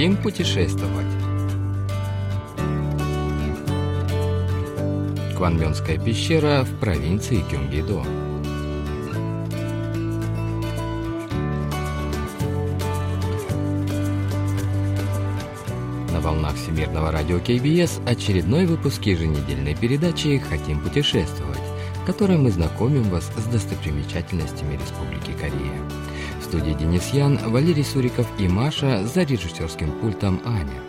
Хотим путешествовать. Кванмёнская пещера в провинции Кюнгидо. На волнах Всемирного радио КБС очередной выпуск еженедельной передачи «Хотим путешествовать», в которой мы знакомим вас с достопримечательностями Республики Корея. Студии Денис Ян, Валерий Суриков и Маша за режиссерским пультом Аня.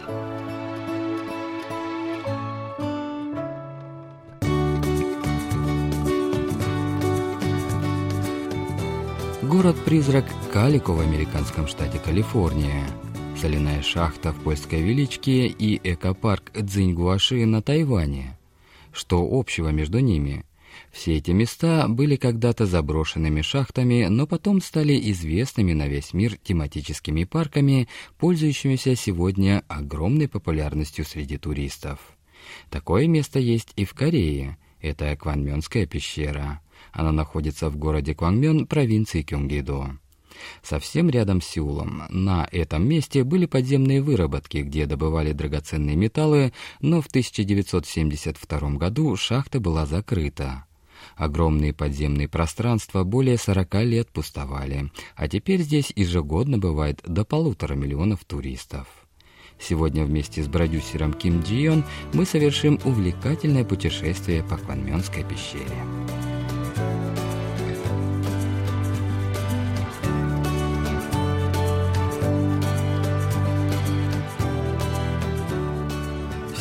Город-призрак Калико в американском штате Калифорния, соляная шахта в польской Величке и экопарк Цзиньгуаши на Тайване. Что общего между ними? Все эти места были когда-то заброшенными шахтами, но потом стали известными на весь мир тематическими парками, пользующимися сегодня огромной популярностью среди туристов. Такое место есть и в Корее. Это Кванмёнская пещера. Она находится в городе Квангмён, провинции Кёнгидо. Совсем рядом с Сеулом, на этом месте были подземные выработки, где добывали драгоценные металлы, но в 1972 году шахта была закрыта. Огромные подземные пространства более 40 лет пустовали, а теперь здесь ежегодно бывает до полутора миллионов туристов. Сегодня вместе с продюсером Ким Джион мы совершим увлекательное путешествие по Кванмёнской пещере.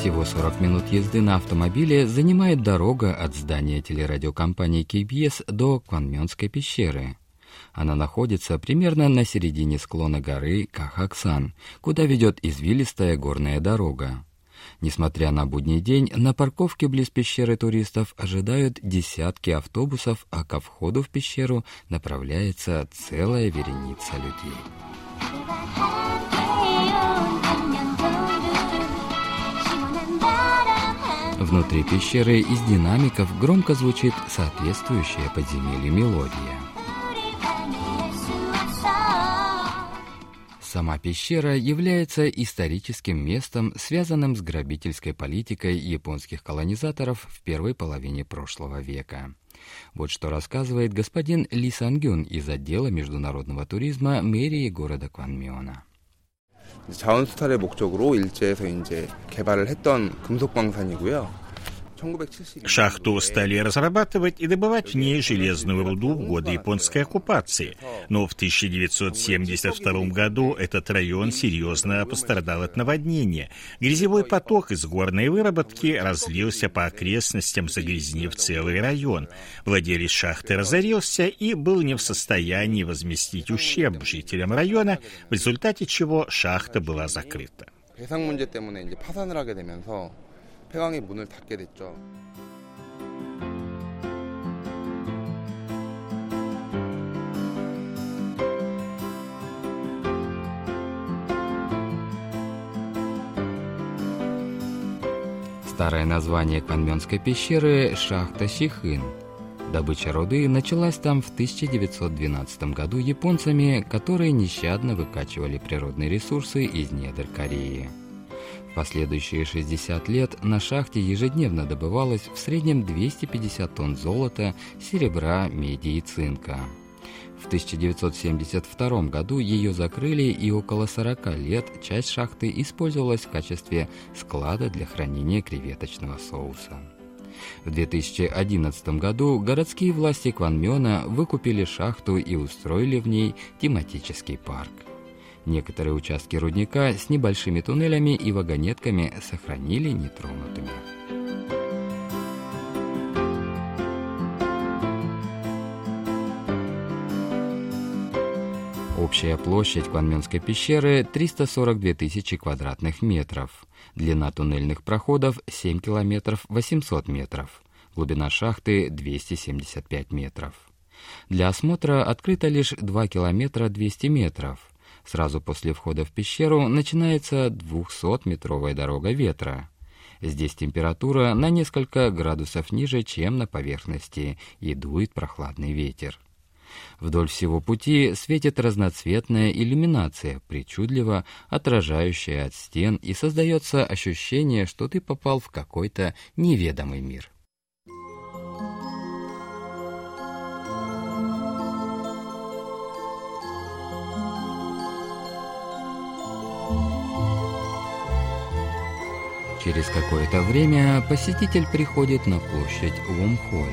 Всего 40 минут езды на автомобиле занимает дорога от здания телерадиокомпании KBS до Кванмёнской пещеры. Она находится примерно на середине склона горы Кахаксан, куда ведет извилистая горная дорога. Несмотря на будний день, на парковке близ пещеры туристов ожидают десятки автобусов, а ко входу в пещеру направляется целая вереница людей. Внутри пещеры из динамиков громко звучит соответствующая подземелью мелодия. Сама пещера является историческим местом, связанным с грабительской политикой японских колонизаторов в первой половине прошлого века. Вот что рассказывает господин Ли Сангюн из отдела международного туризма мэрии города Кванмиона. 자원 수탈의 목적으로 일제에서 이제 개발을 했던 금속광산이고요. Шахту стали разрабатывать и добывать в ней железную руду в годы японской оккупации. Но в 1972 году этот район серьезно пострадал от наводнения. Грязевой поток из горной выработки разлился по окрестностям, загрязнив целый район. Владелец шахты разорился и был не в состоянии возместить ущерб жителям района, в результате чего шахта была закрыта. 폐광이 문을 닫게 됐죠. Старое название Кванмёнской пещеры – шахта Сихын. Добыча руды началась там в 1912 году японцами, которые нещадно выкачивали природные ресурсы из недр Кореи. Последующие 60 лет на шахте ежедневно добывалось в среднем 250 тонн золота, серебра, меди и цинка. В 1972 году ее закрыли, и около 40 лет часть шахты использовалась в качестве склада для хранения креветочного соуса. В 2011 году городские власти Кванмёна выкупили шахту и устроили в ней тематический парк. Некоторые участки рудника с небольшими туннелями и вагонетками сохранили нетронутыми. Общая площадь Кванмёнской пещеры 342 тысячи квадратных метров. Длина туннельных проходов 7 километров 800 метров. Глубина шахты 275 метров. Для осмотра открыто лишь 2 километра 200 метров. Сразу после входа в пещеру начинается 200-метровая дорога ветра. Здесь температура на несколько градусов ниже, чем на поверхности, и дует прохладный ветер. Вдоль всего пути светит разноцветная иллюминация, причудливо отражающая от стен, и создается ощущение, что ты попал в какой-то неведомый мир. Через какое-то время посетитель приходит на площадь Лумхой,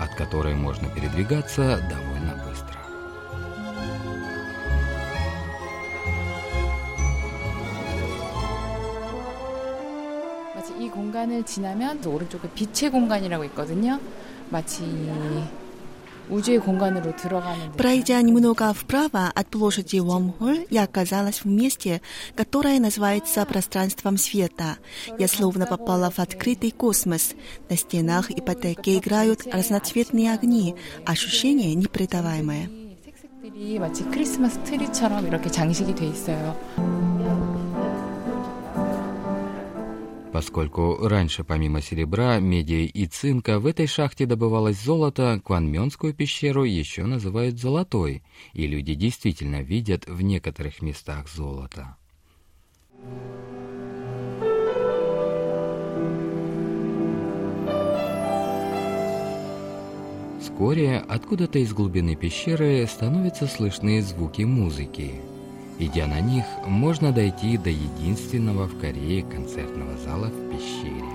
от которой можно передвигаться довольно быстро. 이 공간을 지나면 오른쪽에 빛의 공간이라고 있거든요. 마치 Пройдя немного вправо от площади Уомхоль, я оказалась в месте, которое называется пространством света. Я словно попала в открытый космос. На стенах и потоке играют разноцветные огни, ощущение непредаваемое. 마치 크리스마스 트리처럼 이렇게 장식이 돼 있어요. Поскольку раньше помимо серебра, меди и цинка в этой шахте добывалось золото, Кванмёнскую пещеру еще называют «золотой», и люди действительно видят в некоторых местах золото. Вскоре откуда-то из глубины пещеры становятся слышны звуки музыки – Идя на них, можно дойти до единственного в Корее концертного зала в пещере.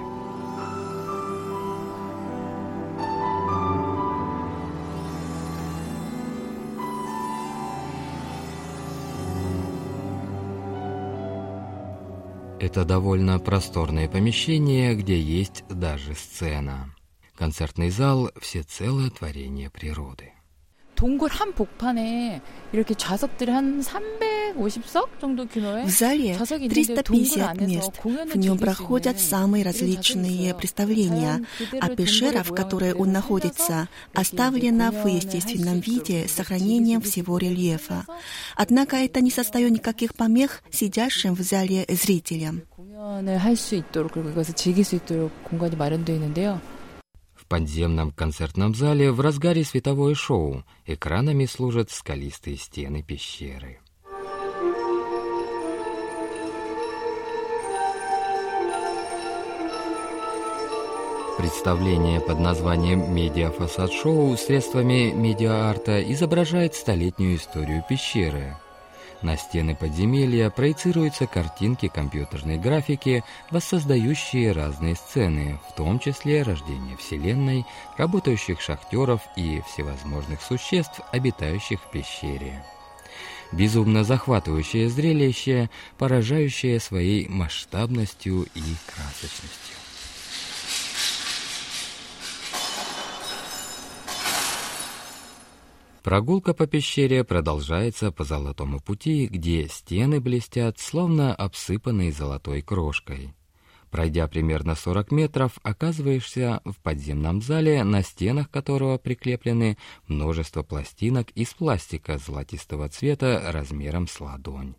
Это довольно просторное помещение, где есть даже сцена. Концертный зал – всецелое творение природы. 동굴 한 복판에 이렇게 좌석들이 한 350석 정도 규모의 В зале 350 мест. В нем проходят самые различные представления, а пещера, в которой он находится, оставлена в естественном виде с сохранением всего рельефа. Однако это не создает никаких помех сидящим в зале зрителям. 공연을 할 수 있도록 그리고 이것을 즐길 수 있도록 공간이 마련되어 있는데요. В подземном концертном зале в разгаре световое шоу экранами служат скалистые стены пещеры. Представление под названием «Медиафасад-шоу» средствами медиа-арта изображает столетнюю историю пещеры – на стены подземелья проецируются картинки компьютерной графики, воссоздающие разные сцены, в том числе рождение Вселенной, работающих шахтеров и всевозможных существ, обитающих в пещере. Безумно захватывающее зрелище, поражающее своей масштабностью и красочностью. Прогулка по пещере продолжается по Золотому пути, где стены блестят, словно обсыпанные золотой крошкой. Пройдя примерно 40 метров, оказываешься в подземном зале, на стенах которого прикреплены множество пластинок из пластика золотистого цвета размером с ладонь.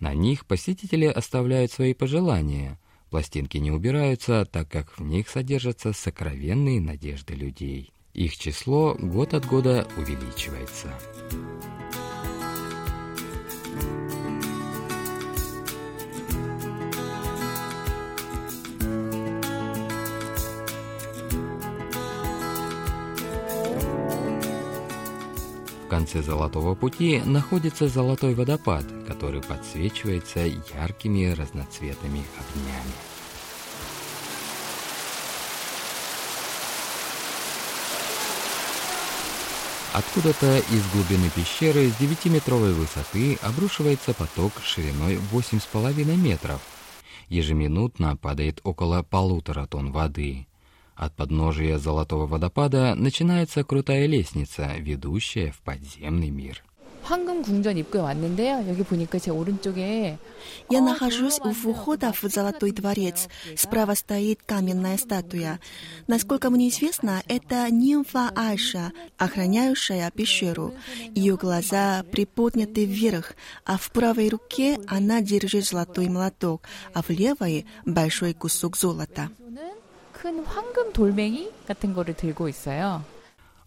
На них посетители оставляют свои пожелания. Пластинки не убираются, так как в них содержатся сокровенные надежды людей. Их число год от года увеличивается. В конце Золотого пути находится Золотой водопад, который подсвечивается яркими разноцветными огнями. Откуда-то из глубины пещеры с 9-метровой высоты обрушивается поток шириной 8,5 метров. Ежеминутно падает около полутора тонн воды. От подножия Золотого водопада начинается крутая лестница, ведущая в подземный мир. 황금 궁전 입구에 왔는데요. 여기 보니까 제 오른쪽에 Я нахожусь у входа в Золотой дворец. Справа стоит каменная статуя. Насколько мне известно, это нимфа Айша, охраняющая пещеру. Ее глаза приподняты вверх, а в правой руке она держит золотой молоток, а в левой — большой кусок золота. 큰 황금 돌멩이 같은 거를 들고 있어요.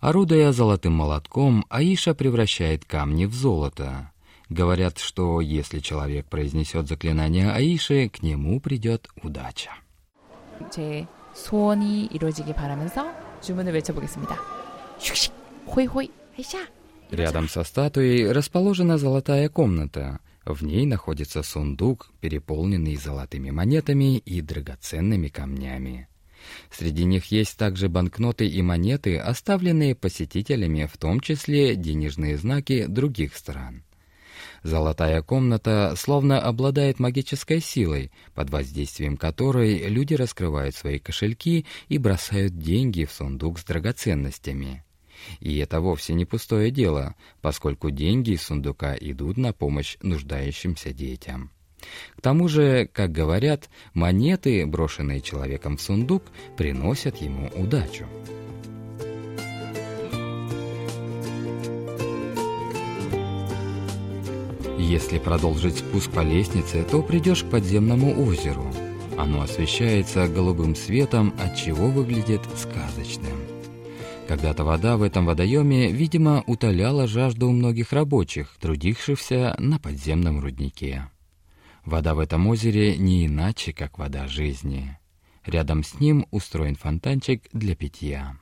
Орудуя золотым молотком, Аиша превращает камни в золото. Говорят, что если человек произнесет заклинание Аиши, к нему придет удача. 제 소원이 이루어지길 바라면서 주문을 외쳐보겠습니다. 슉슉, 호이호이, 하이샤. Рядом со статуей расположена золотая комната. В ней находится сундук, переполненный золотыми монетами и драгоценными камнями. Среди них есть также банкноты и монеты, оставленные посетителями, в том числе денежные знаки других стран. Золотая комната словно обладает магической силой, под воздействием которой люди раскрывают свои кошельки и бросают деньги в сундук с драгоценностями. И это вовсе не пустое дело, поскольку деньги из сундука идут на помощь нуждающимся детям. К тому же, как говорят, монеты, брошенные человеком в сундук, приносят ему удачу. Если продолжить спуск по лестнице, то придешь к подземному озеру. Оно освещается голубым светом, от чего выглядит сказочным. Когда-то вода в этом водоеме, видимо, утоляла жажду у многих рабочих, трудившихся на подземном руднике. Вода в этом озере не иначе, как вода жизни. Рядом с ним устроен фонтанчик для питья.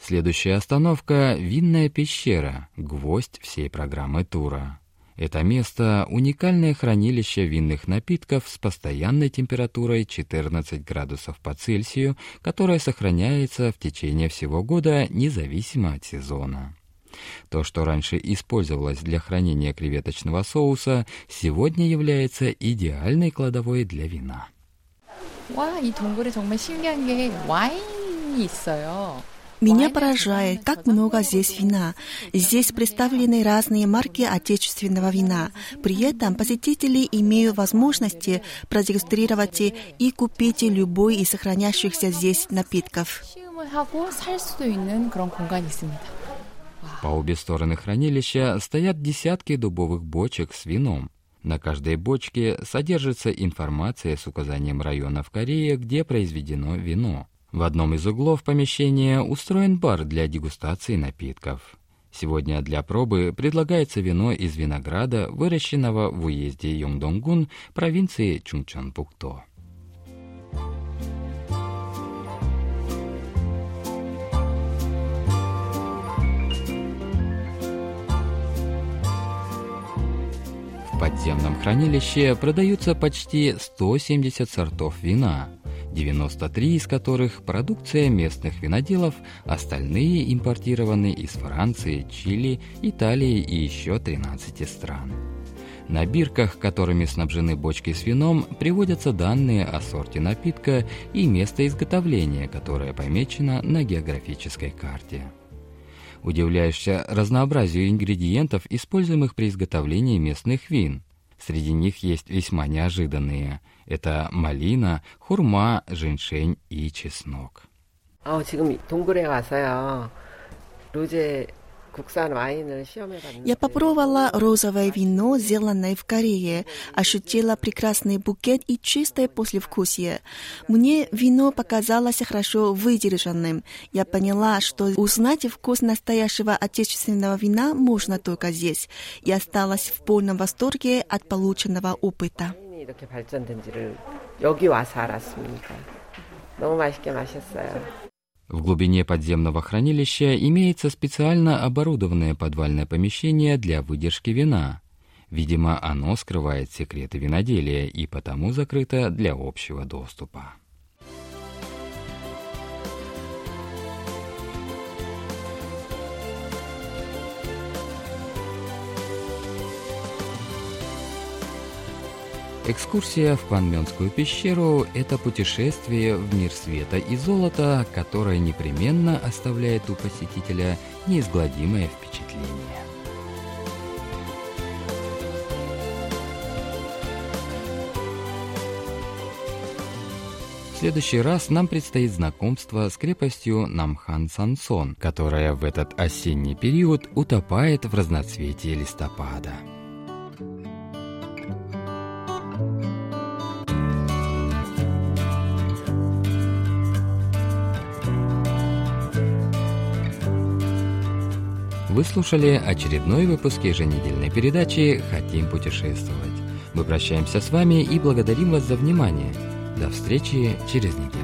Следующая остановка — винная пещера, гвоздь всей программы тура. Это место — уникальное хранилище винных напитков с постоянной температурой 14 градусов по Цельсию, которая сохраняется в течение всего года независимо от сезона. То, что раньше использовалось для хранения креветочного соуса, сегодня является идеальной кладовой для вина. 와, 이 동굴에 정말 신기한 게 와인이 있어요. Меня поражает, как много здесь вина. Здесь представлены разные марки отечественного вина. При этом посетители имеют возможности продегустрировать и купить любой из сохраняющихся здесь напитков. 시음을 하고 살 수도 있는 그런 공간이 있습니다. По обе стороны хранилища стоят десятки дубовых бочек с вином. На каждой бочке содержится информация с указанием района в Корее, где произведено вино. В одном из углов помещения устроен бар для дегустации напитков. Сегодня для пробы предлагается вино из винограда, выращенного в уезде Йонгдонгун провинции Чунчонпукто. Подземном хранилище продаются почти 170 сортов вина, 93 из которых продукция местных виноделов, остальные импортированы из Франции, Чили, Италии и еще 13 стран. На бирках, которыми снабжены бочки с вином, приводятся данные о сорте напитка и место изготовления, которое помечено на географической карте. Удивляешься разнообразию ингредиентов, используемых при изготовлении местных вин. Среди них есть весьма неожиданные. Это малина, хурма, женьшень и чеснок. 아, 지금 동굴에 와서요. 로제 국산 와인을 시험해 봤는데 Я попробовала розовое вино, сделанное в Корее, ощутила прекрасный букет и чистое послевкусие. Мне вино показалось хорошо выдержанным. Я поняла, что узнать вкус настоящего отечественного вина можно только здесь. И осталась в полном восторге от полученного опыта. 와인이 이렇게 발전된지를 여기 와서 알았습니다. 너무 맛있게 마셨어요. В глубине подземного хранилища имеется специально оборудованное подвальное помещение для выдержки вина. Видимо, оно скрывает секреты виноделия и потому закрыто для общего доступа. Экскурсия в Кванмёнскую пещеру – это путешествие в мир света и золота, которое непременно оставляет у посетителя неизгладимое впечатление. В следующий раз нам предстоит знакомство с крепостью Намхан Сансон, которая в этот осенний период утопает в разноцветии листопада. Вы слушали очередной выпуск еженедельной передачи «Хотим путешествовать». Мы прощаемся с вами и благодарим вас за внимание. До встречи через неделю.